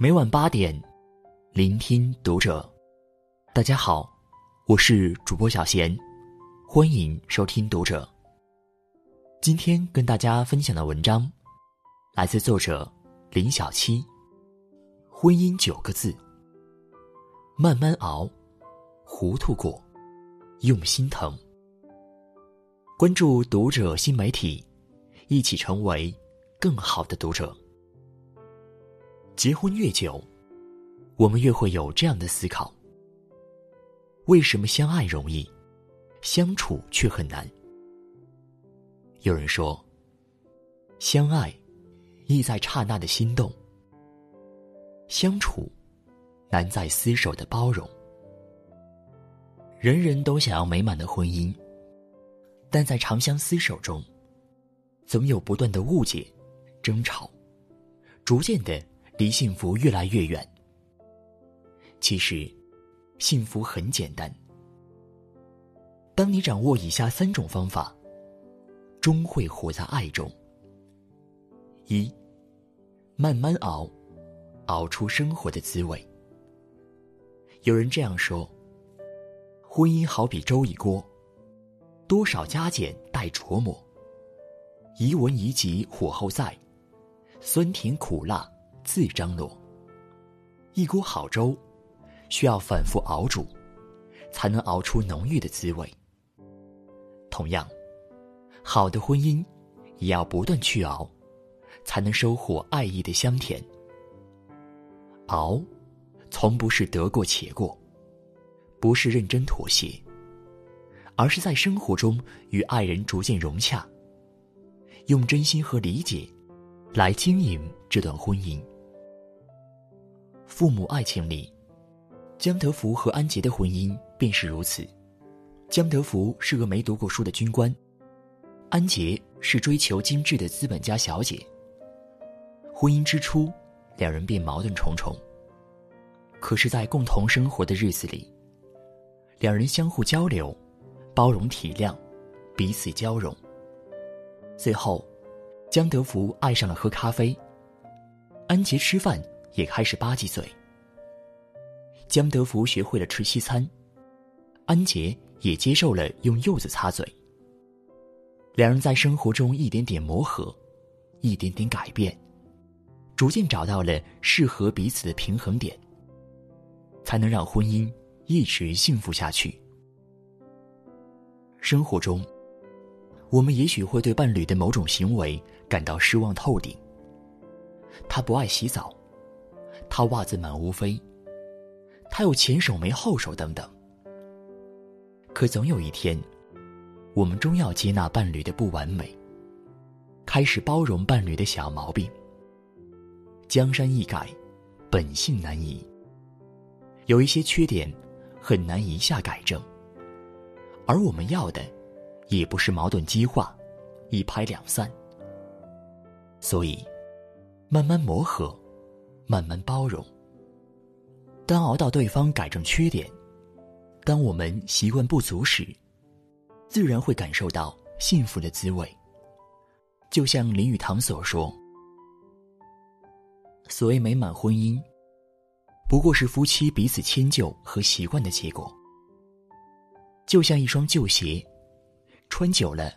每晚八点，聆听读者。大家好，我是主播小贤，欢迎收听读者。今天跟大家分享的文章，来自作者林小七。婚姻九个字：慢慢熬，糊涂过，用心疼。关注读者新媒体，一起成为更好的读者。结婚越久，我们越会有这样的思考：为什么相爱容易，相处却很难？有人说，相爱意在刹那的心动，相处难在厮守的包容。人人都想要美满的婚姻，但在长相厮守中，总有不断的误解、争吵，逐渐的。离幸福越来越远。其实，幸福很简单。当你掌握以下三种方法，终会活在爱中。一，慢慢熬，熬出生活的滋味。有人这样说：婚姻好比粥一锅，多少加减待琢磨。宜文宜急火候在，酸甜苦辣。自张罗。一锅好粥，需要反复熬煮，才能熬出浓郁的滋味。同样，好的婚姻，也要不断去熬，才能收获爱意的香甜。熬，从不是得过且过，不是认真妥协，而是在生活中与爱人逐渐融洽，用真心和理解，来经营这段婚姻。父母爱情里，江德福和安杰的婚姻便是如此。江德福是个没读过书的军官，安杰是追求精致的资本家小姐。婚姻之初，两人便矛盾重重。可是，在共同生活的日子里，两人相互交流，包容体谅，彼此交融。最后，江德福爱上了喝咖啡，安杰吃饭。也开始吧唧嘴。江德福学会了吃西餐，安杰也接受了用柚子擦嘴。两人在生活中一点点磨合，一点点改变，逐渐找到了适合彼此的平衡点，才能让婚姻一直幸福下去。生活中，我们也许会对伴侣的某种行为感到失望透顶。他不爱洗澡。他袜子满屋飞，他有前手没后手等等。可总有一天，我们终要接纳伴侣的不完美，开始包容伴侣的小毛病。江山易改，本性难移。有一些缺点，很难一下改正。而我们要的，也不是矛盾激化，一拍两散。所以，慢慢磨合。慢慢包容。当熬到对方改正缺点，当我们习惯不足时，自然会感受到幸福的滋味。就像林语堂所说：“所谓美满婚姻，不过是夫妻彼此迁就和习惯的结果。就像一双旧鞋，穿久了，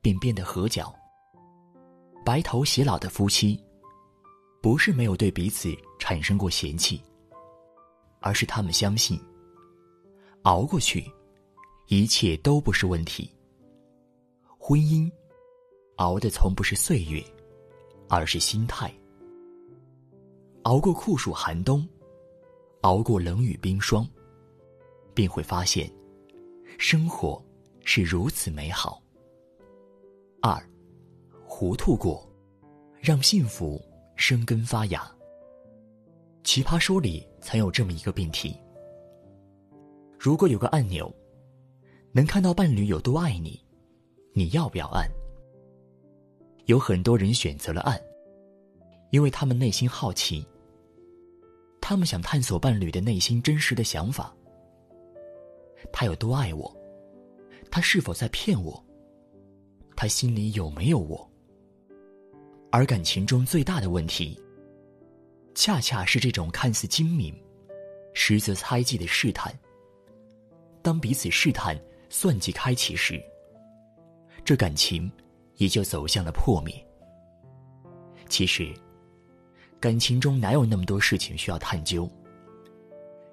便变得合脚。白头偕老的夫妻。”不是没有对彼此产生过嫌弃，而是他们相信，熬过去，一切都不是问题。婚姻，熬的从不是岁月，而是心态。熬过酷暑寒冬，熬过冷雨冰霜，便会发现，生活是如此美好。二，糊涂过，让幸福。生根发芽。奇葩说里曾有这么一个辩题：如果有个按钮，能看到伴侣有多爱你，你要不要按？有很多人选择了按，因为他们内心好奇，他们想探索伴侣的内心真实的想法。他有多爱我？他是否在骗我？他心里有没有我？而感情中最大的问题，恰恰是这种看似精明，实则猜忌的试探。当彼此试探、算计开启时，这感情也就走向了破灭。其实，感情中哪有那么多事情需要探究？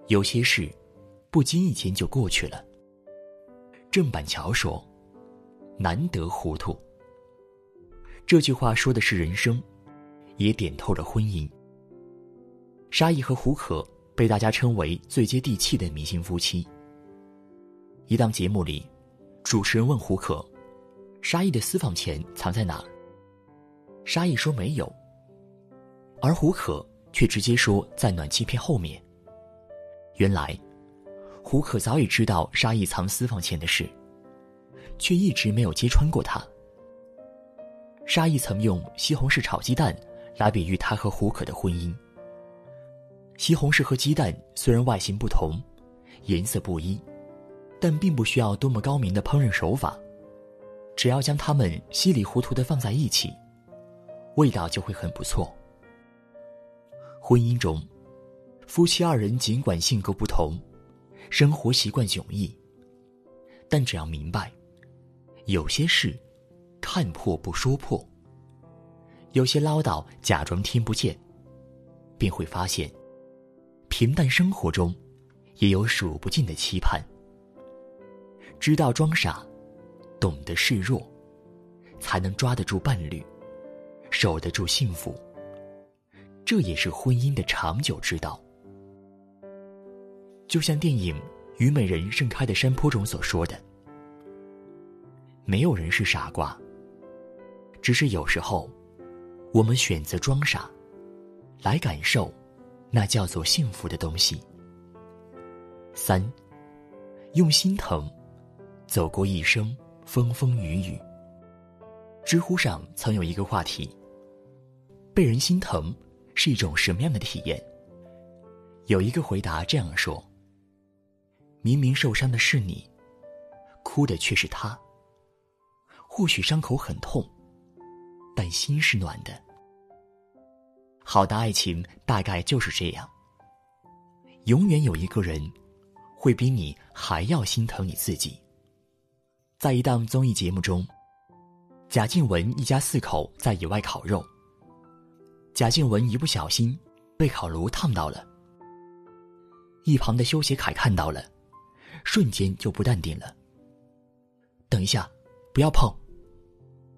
有些事，不经意间就过去了。郑板桥说：“难得糊涂。”这句话说的是人生，也点透了婚姻。沙溢和胡可被大家称为最接地气的明星夫妻。一档节目里，主持人问胡可：“沙溢的私房钱藏在哪儿？”沙溢说没有，而胡可却直接说在暖气片后面。原来，胡可早已知道沙溢藏私房钱的事，却一直没有揭穿过他。沙溢曾用西红柿炒鸡蛋来比喻他和胡可的婚姻。西红柿和鸡蛋虽然外形不同，颜色不一，但并不需要多么高明的烹饪手法，只要将它们稀里糊涂的放在一起。味道就会很不错。婚姻中，夫妻二人尽管性格不同，生活习惯迥异，但只要明白，有些事看破不说破，有些唠叨假装听不见，便会发现，平淡生活中也有数不尽的期盼。知道装傻，懂得示弱，才能抓得住伴侣。守得住幸福，这也是婚姻的长久之道。就像电影《虞美人盛开的山坡》中所说的：“没有人是傻瓜，只是有时候，我们选择装傻，来感受那叫做幸福的东西。”三，用心疼，走过一生风风雨雨。知乎上曾有一个话题。被人心疼是一种什么样的体验？有一个回答这样说：明明受伤的是你，哭的却是他。或许伤口很痛，但心是暖的。好的爱情大概就是这样。永远有一个人，会比你还要心疼你自己。在一档综艺节目中，贾静雯一家四口在野外烤肉。贾静雯一不小心被烤炉烫到了，一旁的修杰楷看到了，瞬间就不淡定了。等一下，不要碰，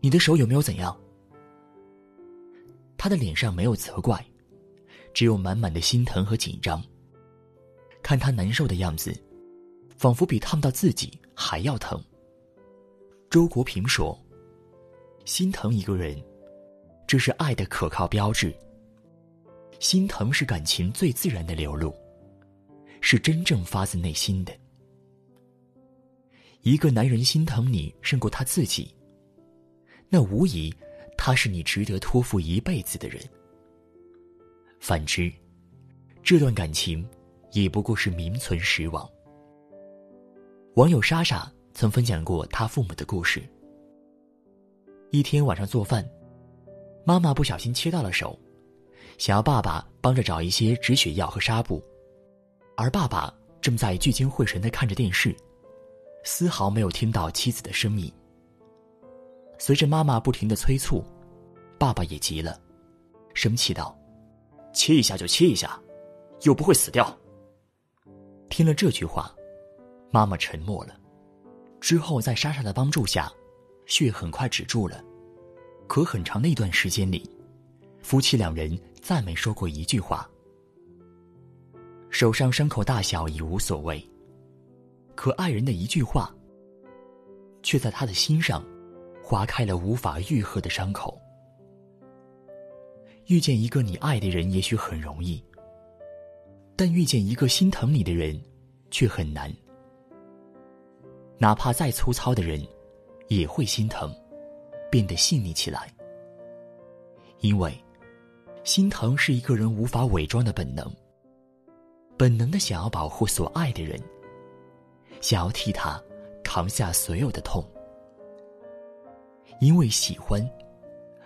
你的手有没有怎样？他的脸上没有责怪，只有满满的心疼和紧张。看他难受的样子，仿佛比烫到自己还要疼。周国平说：“心疼一个人。”这是爱的可靠标志。心疼是感情最自然的流露，是真正发自内心的。一个男人心疼你胜过他自己，那无疑他是你值得托付一辈子的人。反之，这段感情也不过是名存实亡。网友莎莎曾分享过她父母的故事。一天晚上做饭。妈妈不小心切到了手，想要爸爸帮着找一些止血药和纱布，而爸爸正在聚精会神的看着电视，丝毫没有听到妻子的声音。随着妈妈不停的催促，爸爸也急了，生气道：“切一下就切一下，又不会死掉。”听了这句话，妈妈沉默了，之后在莎莎的帮助下，血很快止住了。可很长的一段时间里，夫妻两人再没说过一句话。手上伤口大小已无所谓，可爱人的一句话，却在他的心上划开了无法愈合的伤口。遇见一个你爱的人也许很容易，但遇见一个心疼你的人却很难。哪怕再粗糙的人，也会心疼。变得细腻起来，因为心疼是一个人无法伪装的本能，本能的想要保护所爱的人，想要替他扛下所有的痛，因为喜欢，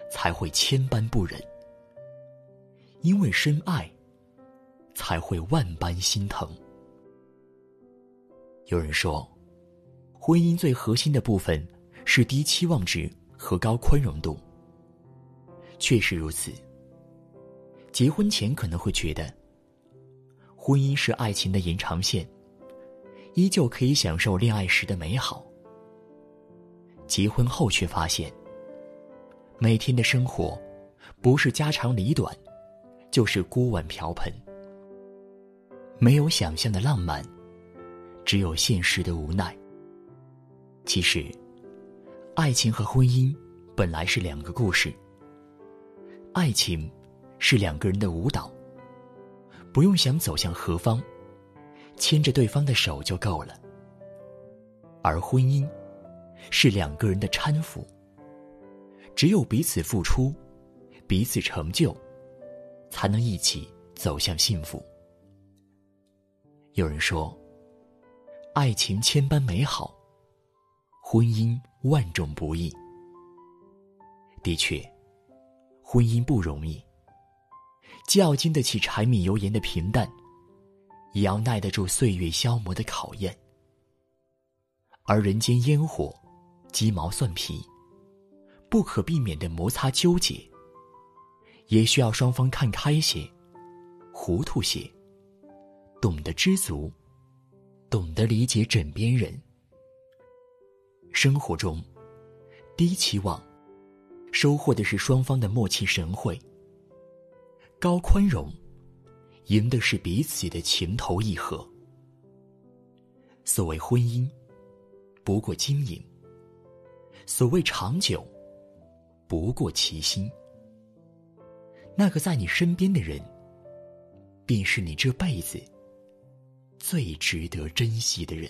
才会千般不忍，因为深爱，才会万般心疼。有人说，婚姻最核心的部分是低期望值和高宽容度。确实如此。结婚前可能会觉得，婚姻是爱情的延长线，依旧可以享受恋爱时的美好。结婚后却发现，每天的生活，不是家长里短，就是锅碗瓢盆，没有想象的浪漫，只有现实的无奈。其实，爱情和婚姻本来是两个故事。爱情是两个人的舞蹈，不用想走向何方，牵着对方的手就够了。而婚姻是两个人的搀扶，只有彼此付出，彼此成就，才能一起走向幸福。有人说，爱情千般美好，婚姻万种不易。的确。婚姻不容易，既要经得起柴米油盐的平淡，也要耐得住岁月消磨的考验。而人间烟火，鸡毛蒜皮，不可避免的摩擦纠结，也需要双方看开些，糊涂些，懂得知足，懂得理解枕边人。生活中，低期望。收获的是双方的默契神会，高宽容，赢的是彼此的情投意合。所谓婚姻，不过经营；所谓长久，不过其心。那个在你身边的人，便是你这辈子最值得珍惜的人。